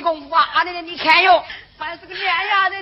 功夫啊，阿姐，你看哟，还是个嫩丫头。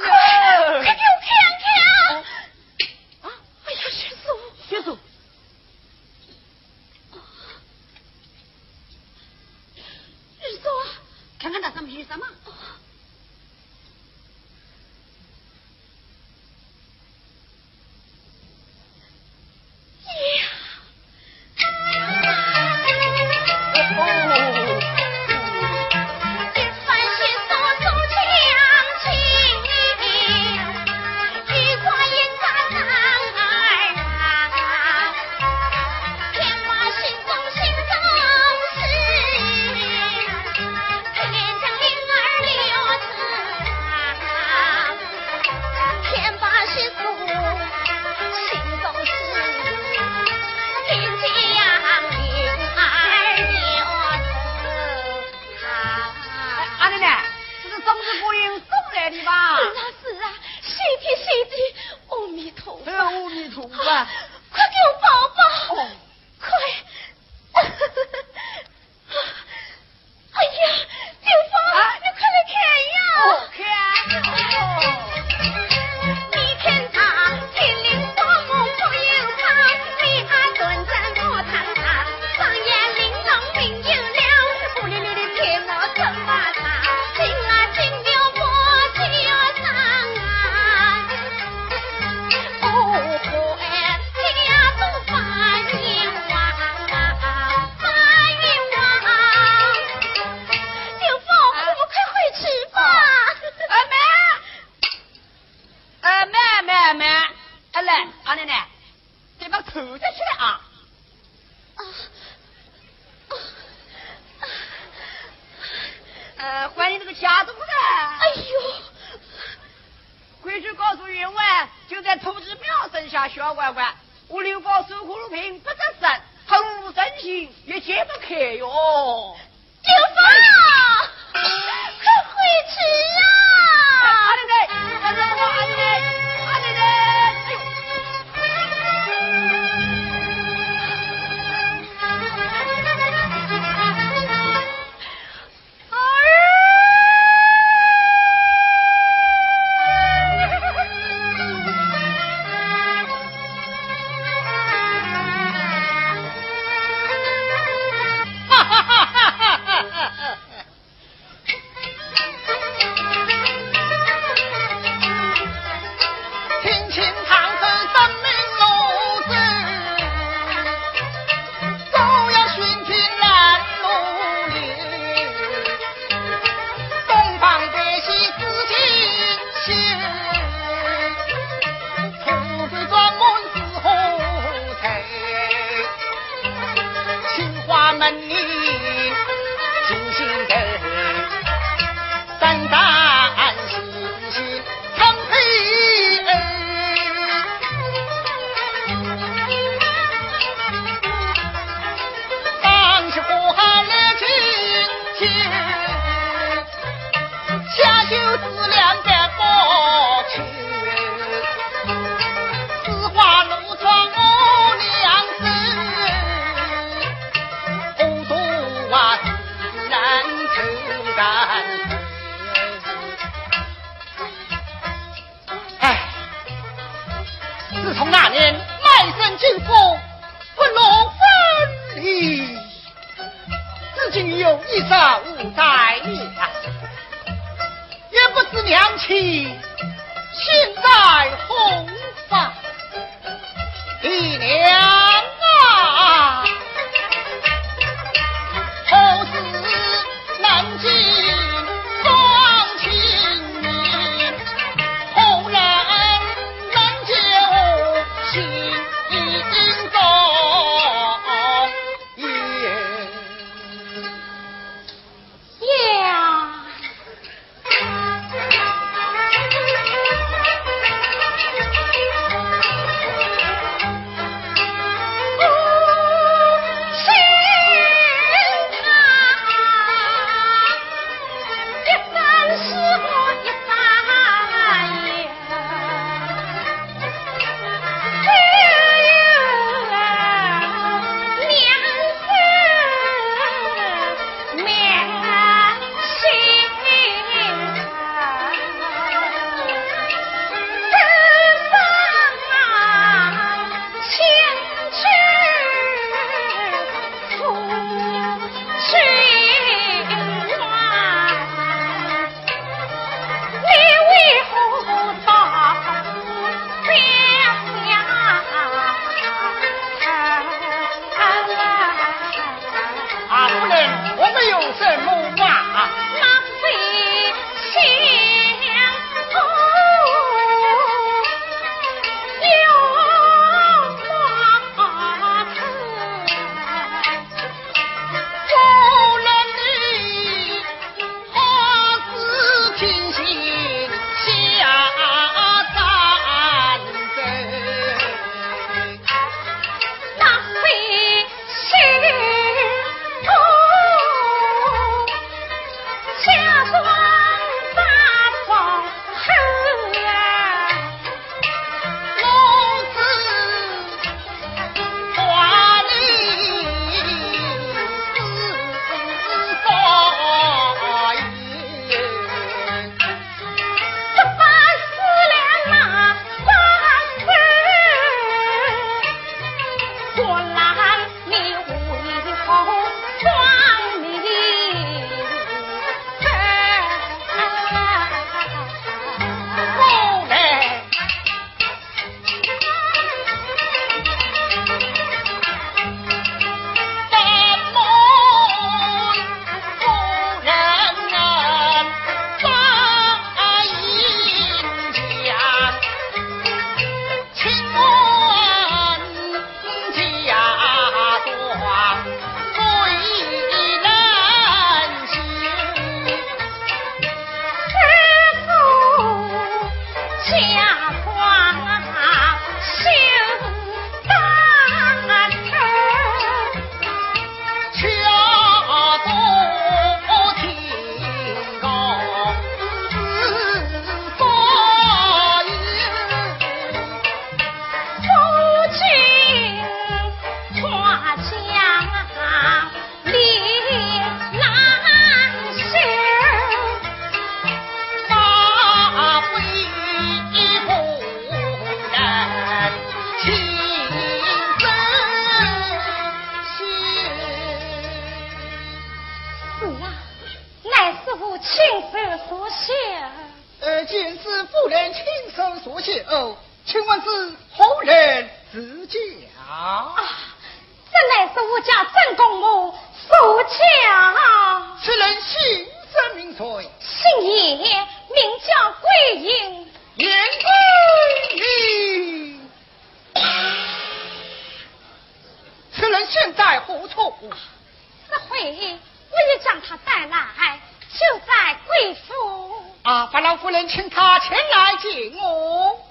就在贵府。啊，把老夫人请他前来见我。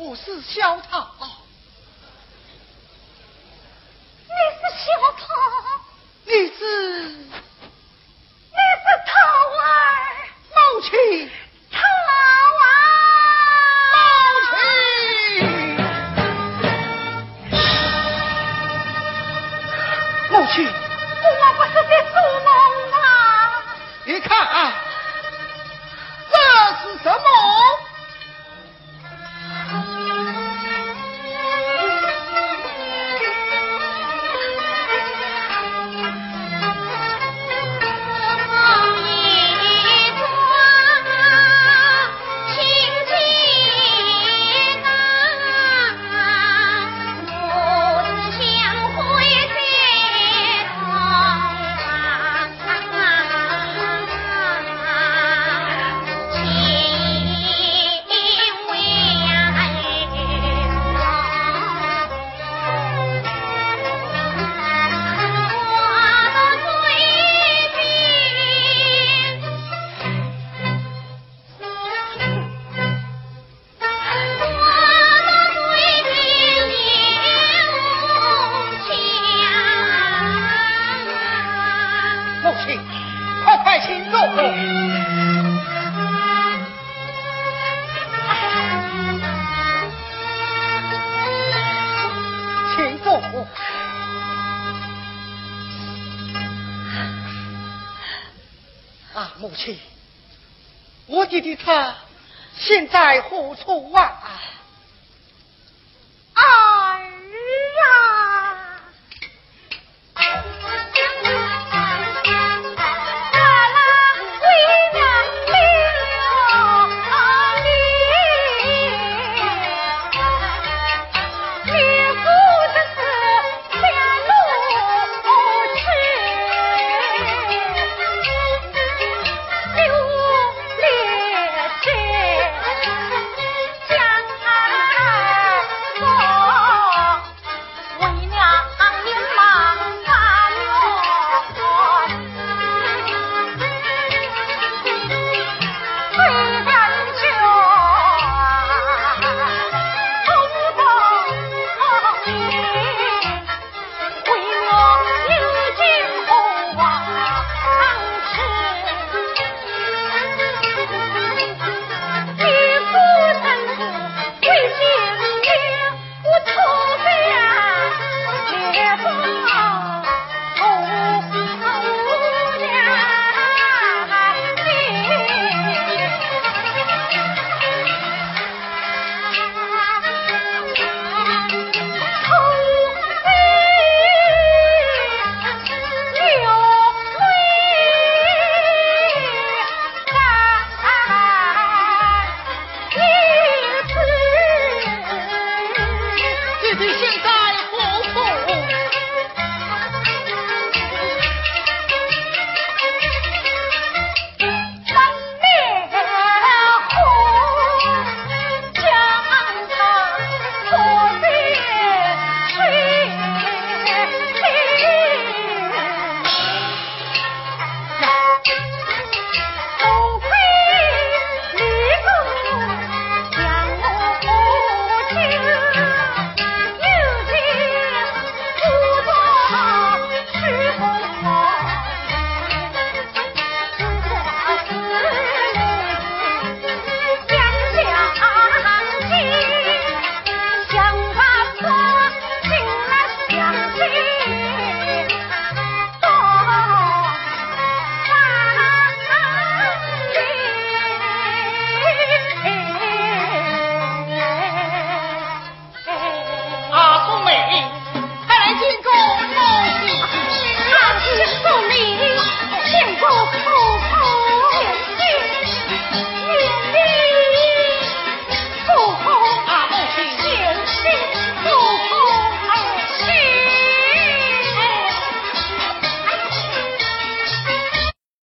我是萧塔。啊！